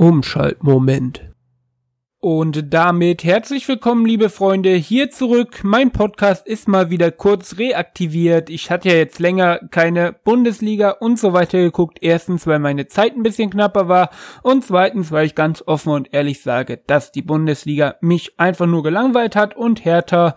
Umschaltmoment. Und damit herzlich willkommen, liebe Freunde, hier zurück. Mein Podcast ist mal wieder kurz reaktiviert. Ich hatte ja jetzt länger keine Bundesliga und so weiter geguckt. Erstens, weil meine Zeit ein bisschen knapper war und zweitens, weil ich ganz offen und ehrlich sage, dass die Bundesliga mich einfach nur gelangweilt hat und Hertha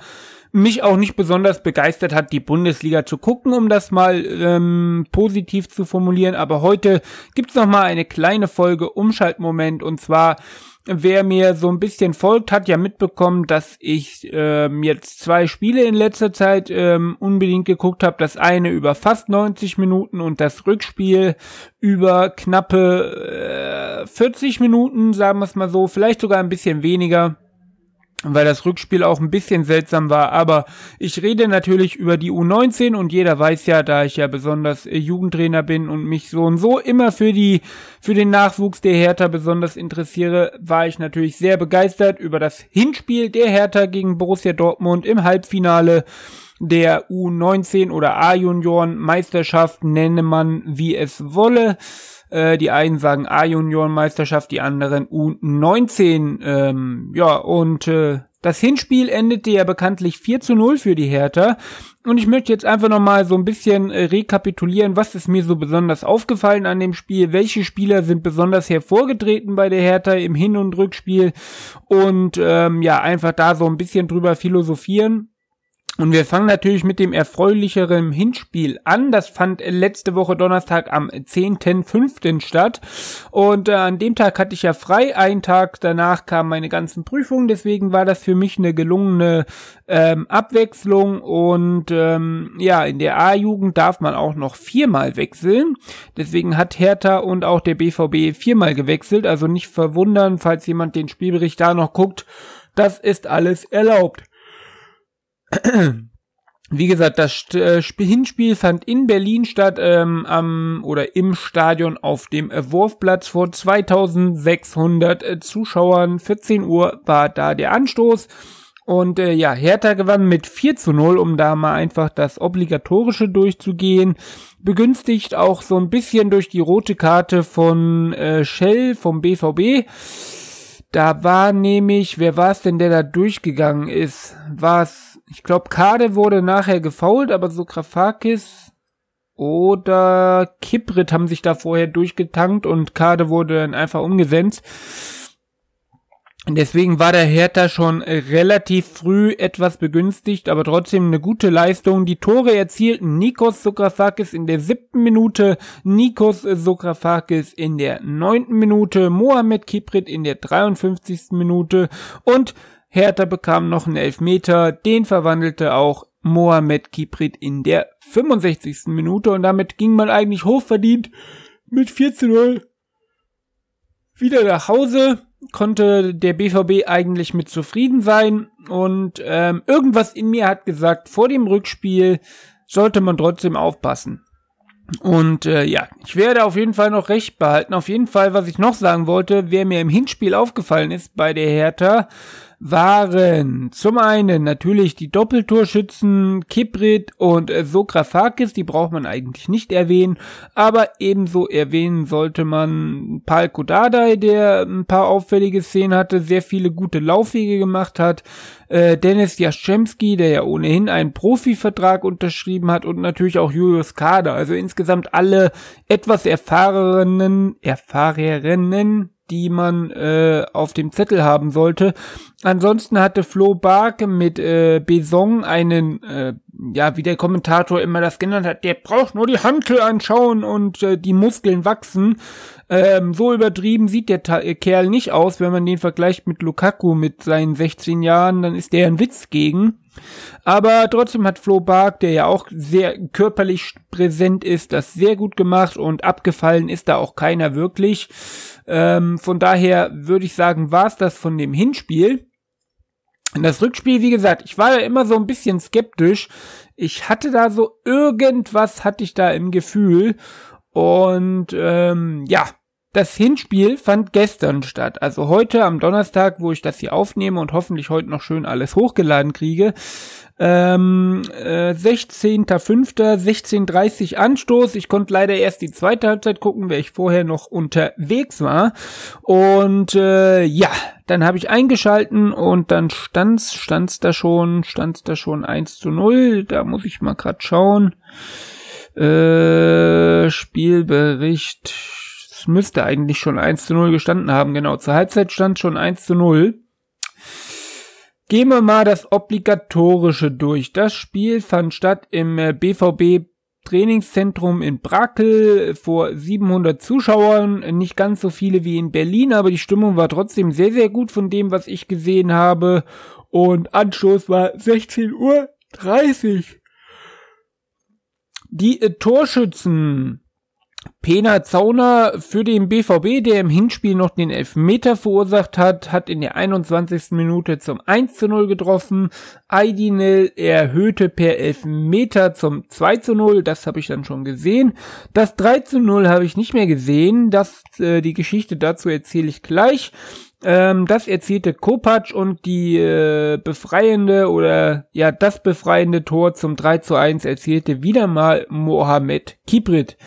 mich auch nicht besonders begeistert hat, die Bundesliga zu gucken, um das mal ähm, positiv zu formulieren. Aber heute gibt's noch mal eine kleine Folge Umschaltmoment und zwar Wer mir so ein bisschen folgt, hat ja mitbekommen, dass ich ähm, jetzt zwei Spiele in letzter Zeit ähm, unbedingt geguckt habe. Das eine über fast 90 Minuten und das Rückspiel über knappe äh, 40 Minuten, sagen wir es mal so, vielleicht sogar ein bisschen weniger weil das Rückspiel auch ein bisschen seltsam war. Aber ich rede natürlich über die U19 und jeder weiß ja, da ich ja besonders äh, Jugendtrainer bin und mich so und so immer für die, für den Nachwuchs der Hertha besonders interessiere, war ich natürlich sehr begeistert über das Hinspiel der Hertha gegen Borussia Dortmund im Halbfinale der U19 oder A-Junioren Meisterschaft, nenne man wie es wolle. Äh, die einen sagen A-Junioren-Meisterschaft, die anderen U19. Ähm, ja, und äh, das Hinspiel endete ja bekanntlich 4 zu 0 für die Hertha. Und ich möchte jetzt einfach nochmal so ein bisschen äh, rekapitulieren, was ist mir so besonders aufgefallen an dem Spiel, welche Spieler sind besonders hervorgetreten bei der Hertha im Hin- und Rückspiel und ähm, ja, einfach da so ein bisschen drüber philosophieren. Und wir fangen natürlich mit dem erfreulicheren Hinspiel an. Das fand letzte Woche Donnerstag am 10.05. statt. Und äh, an dem Tag hatte ich ja frei. Einen Tag danach kamen meine ganzen Prüfungen. Deswegen war das für mich eine gelungene ähm, Abwechslung. Und ähm, ja, in der A-Jugend darf man auch noch viermal wechseln. Deswegen hat Hertha und auch der BVB viermal gewechselt. Also nicht verwundern, falls jemand den Spielbericht da noch guckt. Das ist alles erlaubt. Wie gesagt, das äh, Hinspiel fand in Berlin statt, ähm, am oder im Stadion auf dem Wurfplatz vor 2600 äh, Zuschauern. 14 Uhr war da der Anstoß. Und äh, ja, Hertha gewann mit 4 zu 0, um da mal einfach das Obligatorische durchzugehen. Begünstigt auch so ein bisschen durch die rote Karte von äh, Shell vom BVB. Da war nämlich, wer war es denn, der da durchgegangen ist? War es ich glaube, Kade wurde nachher gefault, aber so Grafakis oder Kiprit haben sich da vorher durchgetankt und Kade wurde dann einfach umgesetzt. Deswegen war der Hertha schon relativ früh etwas begünstigt, aber trotzdem eine gute Leistung. Die Tore erzielten Nikos Sokrafakis in der siebten Minute, Nikos Sokrafakis in der neunten Minute, Mohamed Kiprit in der 53. Minute und Hertha bekam noch einen Elfmeter, den verwandelte auch Mohamed Kiprit in der 65. Minute und damit ging man eigentlich hochverdient mit 4 zu 0 wieder nach Hause, konnte der BVB eigentlich mit zufrieden sein und ähm, irgendwas in mir hat gesagt, vor dem Rückspiel sollte man trotzdem aufpassen. Und äh, ja, ich werde auf jeden Fall noch recht behalten. Auf jeden Fall, was ich noch sagen wollte, wer mir im Hinspiel aufgefallen ist bei der Hertha, waren. Zum einen natürlich die Doppeltorschützen Kiprit und Sokrafakis, die braucht man eigentlich nicht erwähnen, aber ebenso erwähnen sollte man Pal Kodadai, der ein paar auffällige Szenen hatte, sehr viele gute Laufwege gemacht hat, äh, Dennis Jaschemski, der ja ohnehin einen Profivertrag unterschrieben hat und natürlich auch Julius Kader, also insgesamt alle etwas erfahrenen, erfahrenen die man äh, auf dem Zettel haben sollte. Ansonsten hatte Flo Barke mit äh, Besong einen, äh, ja, wie der Kommentator immer das genannt hat, der braucht nur die Hantel anschauen und äh, die Muskeln wachsen. Ähm, so übertrieben sieht der Ta äh, Kerl nicht aus, wenn man den vergleicht mit Lukaku mit seinen 16 Jahren, dann ist der ein Witz gegen. Aber trotzdem hat Flo Bark, der ja auch sehr körperlich präsent ist, das sehr gut gemacht und abgefallen ist da auch keiner wirklich. Ähm, von daher würde ich sagen, war es das von dem Hinspiel. Das Rückspiel, wie gesagt, ich war ja immer so ein bisschen skeptisch. Ich hatte da so irgendwas, hatte ich da im Gefühl. Und ähm, ja, das Hinspiel fand gestern statt, also heute am Donnerstag, wo ich das hier aufnehme und hoffentlich heute noch schön alles hochgeladen kriege. Ähm, äh, 16.05. 16.30 Anstoß. Ich konnte leider erst die zweite Halbzeit gucken, weil ich vorher noch unterwegs war. Und äh, ja, dann habe ich eingeschalten und dann stand's, stand's da schon, stand's da schon 1 zu 0. Da muss ich mal grad schauen. Äh, Spielbericht müsste eigentlich schon 1 zu 0 gestanden haben, genau. Zur Halbzeit stand schon 1 zu 0. Gehen wir mal das Obligatorische durch. Das Spiel fand statt im BVB äh, Trainingszentrum in Brakel vor 700 Zuschauern, nicht ganz so viele wie in Berlin, aber die Stimmung war trotzdem sehr, sehr gut von dem, was ich gesehen habe. Und Anstoß war 16 Uhr 30. Die äh, Torschützen Pena Zauner für den BVB, der im Hinspiel noch den Elfmeter verursacht hat, hat in der 21. Minute zum 1 zu 0 getroffen. Aidinel erhöhte per Elfmeter zum 2 zu 0, das habe ich dann schon gesehen. Das 3 zu 0 habe ich nicht mehr gesehen, das, äh, die Geschichte dazu erzähle ich gleich. Ähm, das erzielte Kopacz und die äh, befreiende oder ja das befreiende Tor zum 3 zu 1 erzielte wieder mal Mohamed Kibrit.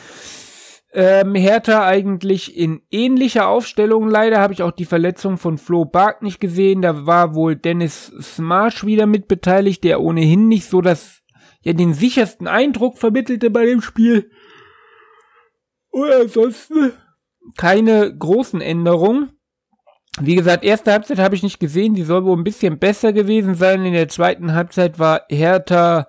Ähm, Hertha eigentlich in ähnlicher Aufstellung. Leider habe ich auch die Verletzung von Flo Bark nicht gesehen. Da war wohl Dennis Smarsh wieder mit beteiligt, der ohnehin nicht so das, ja, den sichersten Eindruck vermittelte bei dem Spiel. Und ansonsten keine großen Änderungen. Wie gesagt, erste Halbzeit habe ich nicht gesehen. Die soll wohl ein bisschen besser gewesen sein. In der zweiten Halbzeit war Hertha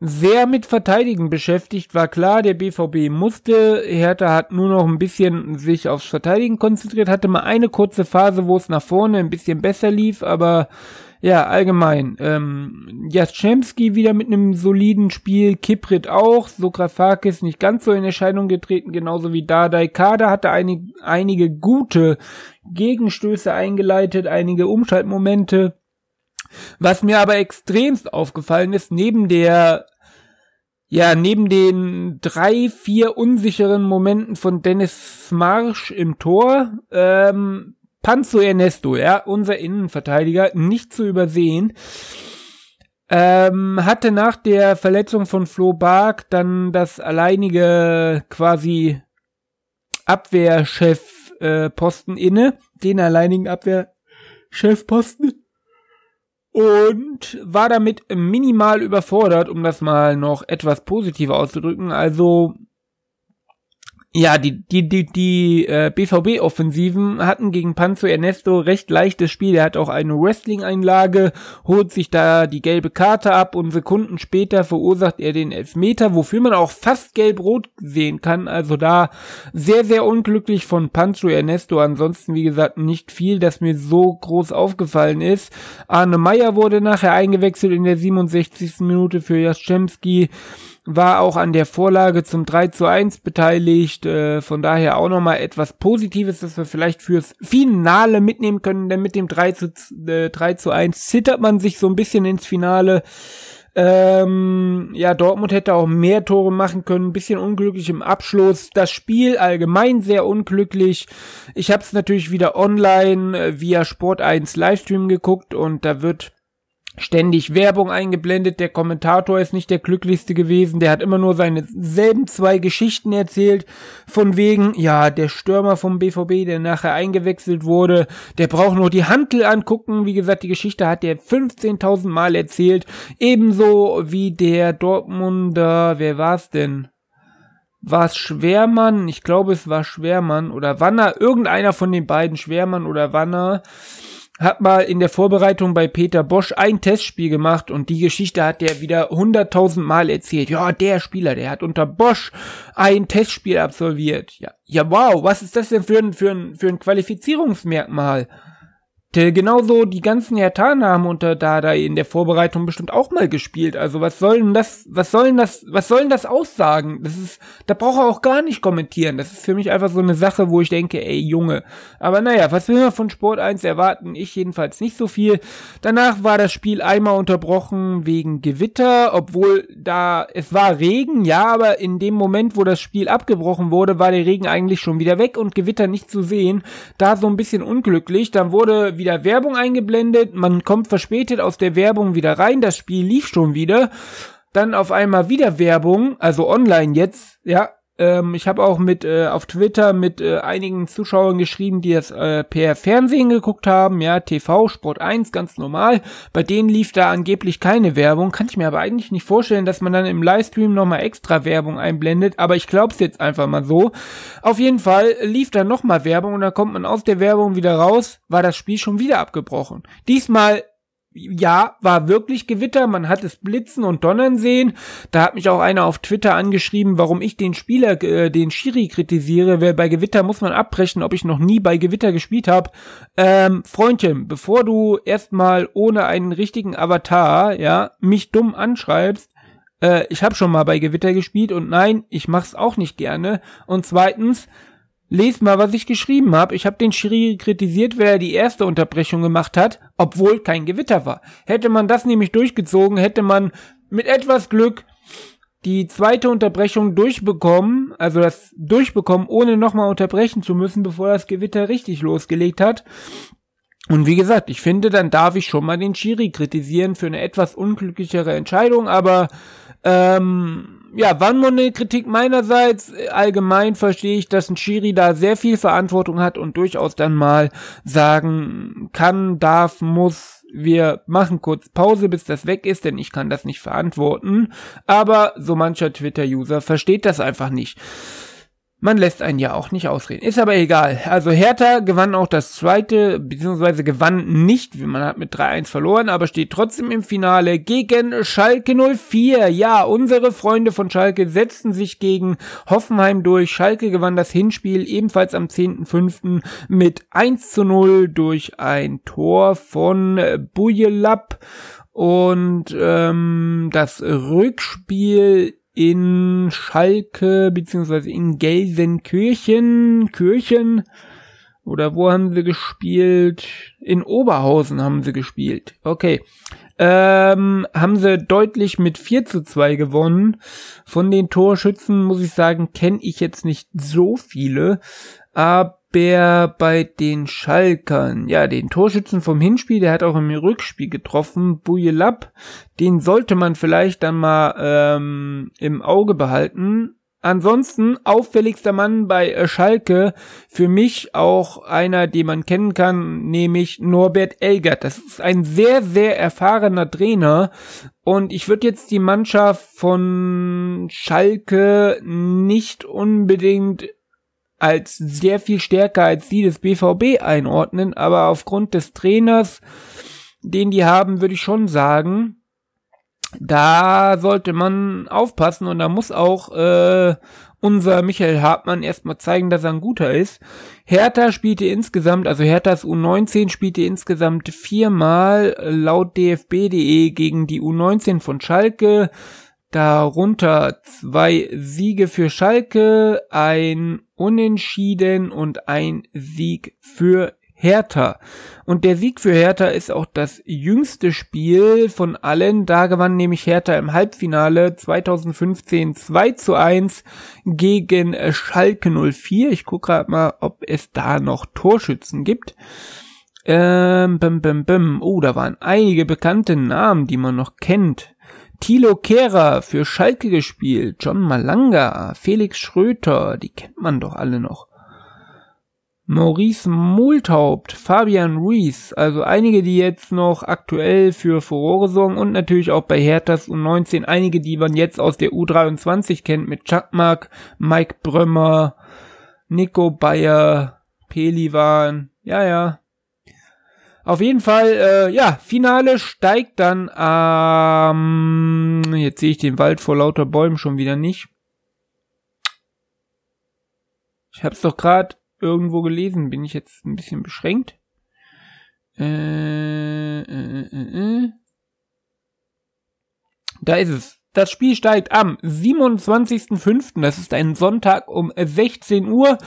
sehr mit Verteidigen beschäftigt, war klar, der BVB musste. Hertha hat nur noch ein bisschen sich aufs Verteidigen konzentriert, hatte mal eine kurze Phase, wo es nach vorne ein bisschen besser lief, aber ja, allgemein. Ähm, Jaschemski wieder mit einem soliden Spiel, Kiprit auch, Sokrafakis nicht ganz so in Erscheinung getreten, genauso wie Dardai. Kader hatte einig, einige gute Gegenstöße eingeleitet, einige Umschaltmomente. Was mir aber extremst aufgefallen ist, neben der ja, neben den drei, vier unsicheren Momenten von Dennis Marsch im Tor, ähm, Panzo Ernesto, ja, unser Innenverteidiger, nicht zu übersehen, ähm, hatte nach der Verletzung von Flo Bark dann das alleinige quasi Abwehrchef äh, Posten inne, den alleinigen Abwehrchefposten und war damit minimal überfordert, um das mal noch etwas positiver auszudrücken. Also ja, die, die, die, die äh, BVB-Offensiven hatten gegen Panzo Ernesto recht leichtes Spiel. Er hat auch eine Wrestling-Einlage, holt sich da die gelbe Karte ab und Sekunden später verursacht er den Elfmeter, wofür man auch fast gelb-rot sehen kann. Also da sehr, sehr unglücklich von Panzo Ernesto. Ansonsten, wie gesagt, nicht viel, das mir so groß aufgefallen ist. Arne Meyer wurde nachher eingewechselt in der 67. Minute für Jaschemski war auch an der Vorlage zum 3 zu 1 beteiligt. Äh, von daher auch nochmal etwas Positives, das wir vielleicht fürs Finale mitnehmen können, denn mit dem 3 zu, äh, 3 zu 1 zittert man sich so ein bisschen ins Finale. Ähm, ja, Dortmund hätte auch mehr Tore machen können, ein bisschen unglücklich im Abschluss. Das Spiel allgemein sehr unglücklich. Ich habe es natürlich wieder online äh, via Sport 1 Livestream geguckt und da wird ständig Werbung eingeblendet. Der Kommentator ist nicht der glücklichste gewesen. Der hat immer nur seine selben zwei Geschichten erzählt. Von wegen, ja, der Stürmer vom BVB, der nachher eingewechselt wurde, der braucht nur die Hantel angucken. Wie gesagt, die Geschichte hat er 15.000 Mal erzählt. Ebenso wie der Dortmunder, wer war's denn? War es Schwermann? Ich glaube, es war Schwermann oder Wanner. Irgendeiner von den beiden, Schwermann oder Wanner hat mal in der Vorbereitung bei Peter Bosch ein Testspiel gemacht und die Geschichte hat der wieder hunderttausend Mal erzählt. Ja, der Spieler, der hat unter Bosch ein Testspiel absolviert. Ja, ja, wow, was ist das denn für ein, für ein, für ein Qualifizierungsmerkmal? Genauso die ganzen Hertaner haben unter Dada in der Vorbereitung bestimmt auch mal gespielt. Also was soll denn das, was soll denn das, was soll denn das aussagen? Das ist, da braucht er auch gar nicht kommentieren. Das ist für mich einfach so eine Sache, wo ich denke, ey Junge. Aber naja, was will man von Sport 1 erwarten? Ich jedenfalls nicht so viel. Danach war das Spiel einmal unterbrochen wegen Gewitter, obwohl da, es war Regen, ja, aber in dem Moment, wo das Spiel abgebrochen wurde, war der Regen eigentlich schon wieder weg und Gewitter nicht zu sehen. Da so ein bisschen unglücklich. Dann wurde wieder Werbung eingeblendet, man kommt verspätet aus der Werbung wieder rein, das Spiel lief schon wieder, dann auf einmal wieder Werbung, also online jetzt, ja, ähm, ich habe auch mit äh, auf Twitter mit äh, einigen Zuschauern geschrieben, die das äh, per Fernsehen geguckt haben, ja, TV, Sport 1, ganz normal. Bei denen lief da angeblich keine Werbung. Kann ich mir aber eigentlich nicht vorstellen, dass man dann im Livestream nochmal extra Werbung einblendet, aber ich glaub's jetzt einfach mal so. Auf jeden Fall lief da nochmal Werbung und dann kommt man aus der Werbung wieder raus, war das Spiel schon wieder abgebrochen. Diesmal ja, war wirklich Gewitter, man hat es blitzen und donnern sehen. Da hat mich auch einer auf Twitter angeschrieben, warum ich den Spieler, äh, den Schiri kritisiere, weil bei Gewitter muss man abbrechen, ob ich noch nie bei Gewitter gespielt habe. Ähm, Freundchen, bevor du erstmal ohne einen richtigen Avatar, ja, mich dumm anschreibst, äh, ich habe schon mal bei Gewitter gespielt und nein, ich mach's auch nicht gerne. Und zweitens, Lest mal, was ich geschrieben habe. Ich habe den Schiri kritisiert, wer die erste Unterbrechung gemacht hat, obwohl kein Gewitter war. Hätte man das nämlich durchgezogen, hätte man mit etwas Glück die zweite Unterbrechung durchbekommen, also das durchbekommen, ohne nochmal unterbrechen zu müssen, bevor das Gewitter richtig losgelegt hat. Und wie gesagt, ich finde, dann darf ich schon mal den Schiri kritisieren für eine etwas unglücklichere Entscheidung, aber ähm, ja, wann nur eine Kritik meinerseits. Allgemein verstehe ich, dass ein Schiri da sehr viel Verantwortung hat und durchaus dann mal sagen kann, darf, muss, wir machen kurz Pause, bis das weg ist, denn ich kann das nicht verantworten. Aber so mancher Twitter-User versteht das einfach nicht. Man lässt einen ja auch nicht ausreden. Ist aber egal. Also Hertha gewann auch das zweite, beziehungsweise gewann nicht, man hat mit 3-1 verloren, aber steht trotzdem im Finale gegen Schalke 04. Ja, unsere Freunde von Schalke setzten sich gegen Hoffenheim durch. Schalke gewann das Hinspiel ebenfalls am 10.05. mit 1 zu 0 durch ein Tor von Bujelab. Und ähm, das Rückspiel in Schalke beziehungsweise in Gelsenkirchen, Kirchen oder wo haben sie gespielt? In Oberhausen haben sie gespielt. Okay. Ähm, haben sie deutlich mit 4 zu 2 gewonnen. Von den Torschützen muss ich sagen, kenne ich jetzt nicht so viele. Aber bei den Schalkern, ja, den Torschützen vom Hinspiel, der hat auch im Rückspiel getroffen, Bujelab, den sollte man vielleicht dann mal ähm, im Auge behalten. Ansonsten auffälligster Mann bei äh, Schalke, für mich auch einer, den man kennen kann, nämlich Norbert Elgert. Das ist ein sehr, sehr erfahrener Trainer und ich würde jetzt die Mannschaft von Schalke nicht unbedingt als sehr viel stärker als die des BVB einordnen, aber aufgrund des Trainers, den die haben, würde ich schon sagen, da sollte man aufpassen und da muss auch äh, unser Michael Hartmann erstmal zeigen, dass er ein guter ist. Hertha spielte insgesamt, also Herthas U19 spielte insgesamt viermal laut dfb.de gegen die U19 von Schalke. Darunter zwei Siege für Schalke, ein Unentschieden und ein Sieg für Hertha. Und der Sieg für Hertha ist auch das jüngste Spiel von allen. Da gewann nämlich Hertha im Halbfinale 2015 2 zu 1 gegen Schalke 04. Ich gucke gerade mal, ob es da noch Torschützen gibt. Ähm, bim, bim, bim. Oh, da waren einige bekannte Namen, die man noch kennt. Thilo Kehrer für Schalke gespielt, John Malanga, Felix Schröter, die kennt man doch alle noch. Maurice Multhaupt, Fabian Ruiz, also einige, die jetzt noch aktuell für Furore sorgen und natürlich auch bei Herthas U19 einige, die man jetzt aus der U23 kennt mit Chuckmark, Mike Brömmer, Nico Bayer, Pelivan, ja, ja, auf jeden Fall, äh, ja, Finale steigt dann ähm, jetzt sehe ich den Wald vor lauter Bäumen schon wieder nicht. Ich hab's doch gerade irgendwo gelesen, bin ich jetzt ein bisschen beschränkt. Äh, äh, äh, äh. Da ist es. Das Spiel steigt am 27.05., das ist ein Sonntag um 16 Uhr.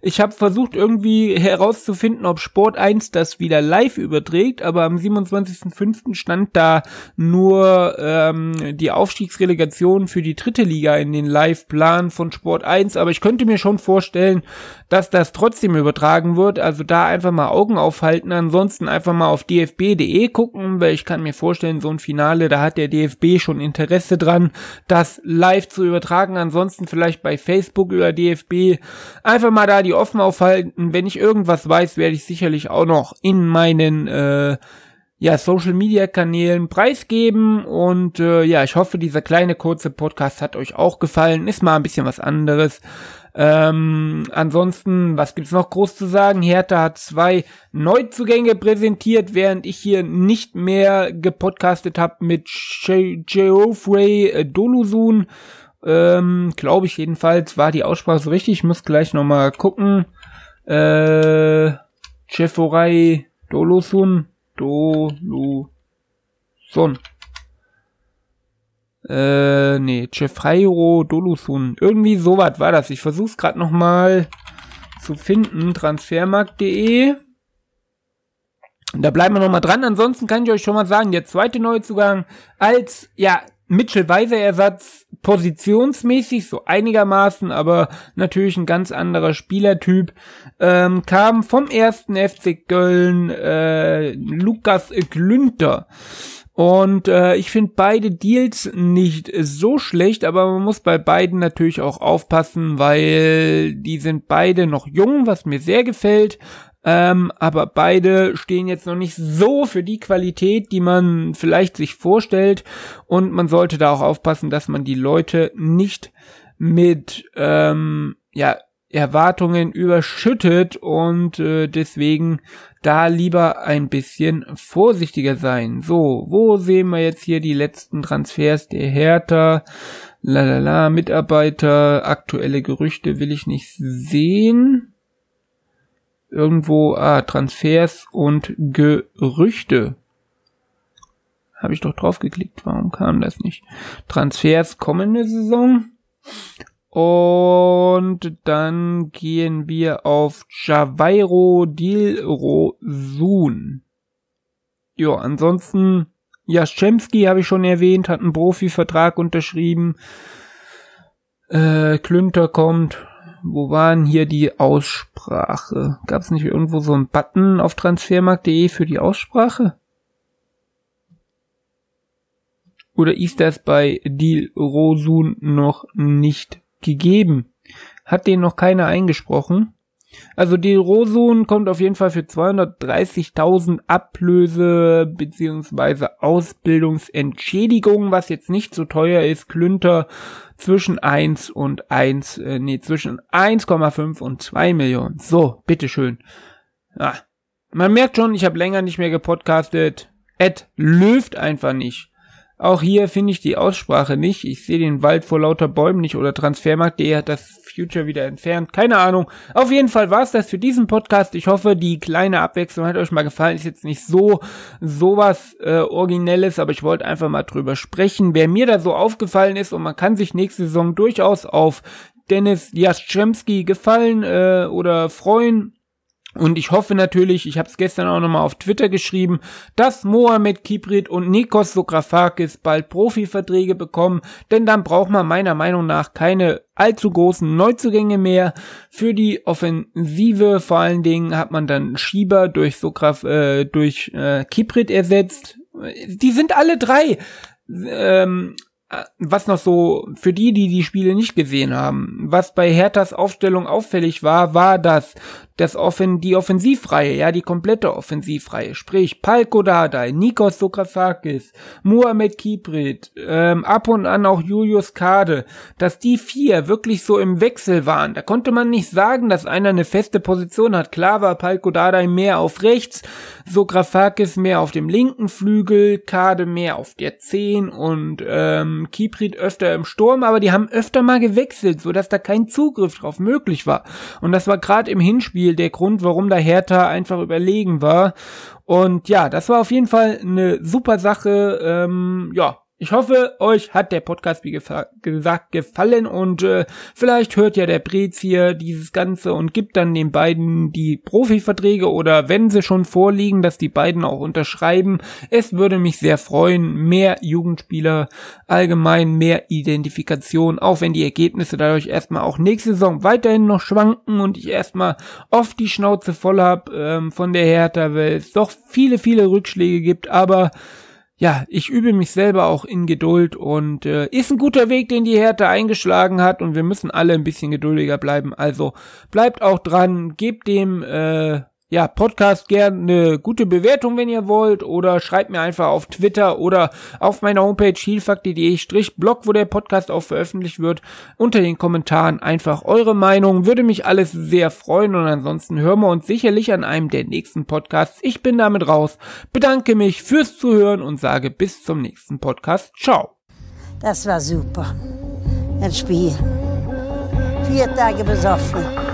Ich habe versucht irgendwie herauszufinden, ob Sport 1 das wieder live überträgt, aber am 27.05. stand da nur ähm, die Aufstiegsrelegation für die dritte Liga in den Live-Plan von Sport 1, aber ich könnte mir schon vorstellen, dass das trotzdem übertragen wird, also da einfach mal Augen aufhalten, ansonsten einfach mal auf dfb.de gucken, weil ich kann mir vorstellen, so ein Finale, da hat der DFB schon Interesse dran dran, das live zu übertragen. Ansonsten vielleicht bei Facebook über DFB. Einfach mal da die offen aufhalten. Wenn ich irgendwas weiß, werde ich sicherlich auch noch in meinen äh, ja, Social Media Kanälen preisgeben und äh, ja, ich hoffe, dieser kleine kurze Podcast hat euch auch gefallen. Ist mal ein bisschen was anderes. Ähm, ansonsten, was gibt's noch groß zu sagen? Hertha hat zwei Neuzugänge präsentiert, während ich hier nicht mehr gepodcastet habe mit Geoffrey äh, Dolusun. Ähm, Glaube ich jedenfalls, war die Aussprache so richtig. Ich muss gleich nochmal gucken. Äh, Geoffrey Dolusun. Dolusun. Äh, nee, Cefreiro Dolusun. Irgendwie sowas war das. Ich versuch's gerade nochmal zu finden. Transfermarkt.de. Da bleiben wir nochmal dran. Ansonsten kann ich euch schon mal sagen, der zweite Neuzugang als, ja, Mitchell Weiser Ersatz positionsmäßig so einigermaßen, aber natürlich ein ganz anderer Spielertyp, ähm, kam vom ersten FC Köln äh, Lukas Glünter. Und äh, ich finde beide Deals nicht so schlecht, aber man muss bei beiden natürlich auch aufpassen, weil die sind beide noch jung, was mir sehr gefällt. Ähm, aber beide stehen jetzt noch nicht so für die Qualität, die man vielleicht sich vorstellt. Und man sollte da auch aufpassen, dass man die Leute nicht mit ähm, ja, Erwartungen überschüttet und äh, deswegen da lieber ein bisschen vorsichtiger sein. So, wo sehen wir jetzt hier die letzten Transfers der Hertha? Lalala, Mitarbeiter, aktuelle Gerüchte will ich nicht sehen. Irgendwo, ah, Transfers und Gerüchte. Habe ich doch drauf geklickt, warum kam das nicht? Transfers kommende Saison. Und dann gehen wir auf Javairo Dilrosun. Ja, ansonsten, Jaschemski habe ich schon erwähnt, hat einen Profivertrag unterschrieben. Äh, Klünter kommt. Wo waren hier die Aussprache? Gab es nicht irgendwo so einen Button auf transfermarkt.de für die Aussprache? Oder ist das bei Dilrosun noch nicht gegeben. Hat den noch keiner eingesprochen. Also die Rosun kommt auf jeden Fall für 230.000 Ablöse beziehungsweise Ausbildungsentschädigung, was jetzt nicht so teuer ist. Klünter zwischen 1 und 1, äh, nee, zwischen 1,5 und 2 Millionen. So, bitteschön. Ah, man merkt schon, ich habe länger nicht mehr gepodcastet. Ed löft einfach nicht. Auch hier finde ich die Aussprache nicht. Ich sehe den Wald vor lauter Bäumen nicht oder Transfermarkt.de hat das Future wieder entfernt. Keine Ahnung. Auf jeden Fall war es das für diesen Podcast. Ich hoffe, die kleine Abwechslung hat euch mal gefallen. Ist jetzt nicht so sowas äh, Originelles, aber ich wollte einfach mal drüber sprechen, wer mir da so aufgefallen ist und man kann sich nächste Saison durchaus auf Dennis Jaschemski gefallen äh, oder freuen und ich hoffe natürlich, ich habe es gestern auch nochmal auf Twitter geschrieben, dass Mohamed Kibrit und Nikos Sokrafakis bald Profiverträge bekommen, denn dann braucht man meiner Meinung nach keine allzu großen Neuzugänge mehr. Für die Offensive vor allen Dingen hat man dann Schieber durch Sokraf, äh, durch äh, Kibrit ersetzt. Die sind alle drei ähm, äh, was noch so für die, die die Spiele nicht gesehen haben, was bei Herthas Aufstellung auffällig war, war, dass das Offen, die Offensivreihe, ja, die komplette Offensivreihe, sprich Palko Dardai, Nikos Sokrafakis, Muhammad Kibrit, ähm, ab und an auch Julius Kade, dass die vier wirklich so im Wechsel waren. Da konnte man nicht sagen, dass einer eine feste Position hat. Klar war Palko Dardai mehr auf rechts, Sokrafakis mehr auf dem linken Flügel, Kade mehr auf der 10 und ähm, ähm, Kiprit öfter im Sturm, aber die haben öfter mal gewechselt, so dass da kein Zugriff drauf möglich war. Und das war gerade im Hinspiel der Grund, warum da Hertha einfach überlegen war. Und ja, das war auf jeden Fall eine super Sache. Ähm, ja, ich hoffe, euch hat der Podcast, wie gesagt, gefallen und äh, vielleicht hört ja der Brez hier dieses Ganze und gibt dann den beiden die Profiverträge oder wenn sie schon vorliegen, dass die beiden auch unterschreiben. Es würde mich sehr freuen. Mehr Jugendspieler, allgemein mehr Identifikation, auch wenn die Ergebnisse dadurch erstmal auch nächste Saison weiterhin noch schwanken und ich erstmal oft die Schnauze voll hab ähm, von der Hertha, weil es doch viele, viele Rückschläge gibt, aber ja, ich übe mich selber auch in Geduld und äh, ist ein guter Weg, den die Härte eingeschlagen hat und wir müssen alle ein bisschen geduldiger bleiben. Also bleibt auch dran, gebt dem äh, ja, Podcast gerne eine gute Bewertung, wenn ihr wollt, oder schreibt mir einfach auf Twitter oder auf meiner Homepage heelfakti.de-blog, wo der Podcast auch veröffentlicht wird, unter den Kommentaren einfach eure Meinung. Würde mich alles sehr freuen und ansonsten hören wir uns sicherlich an einem der nächsten Podcasts. Ich bin damit raus, bedanke mich fürs Zuhören und sage bis zum nächsten Podcast. Ciao. Das war super. Ein Spiel. Vier Tage besoffen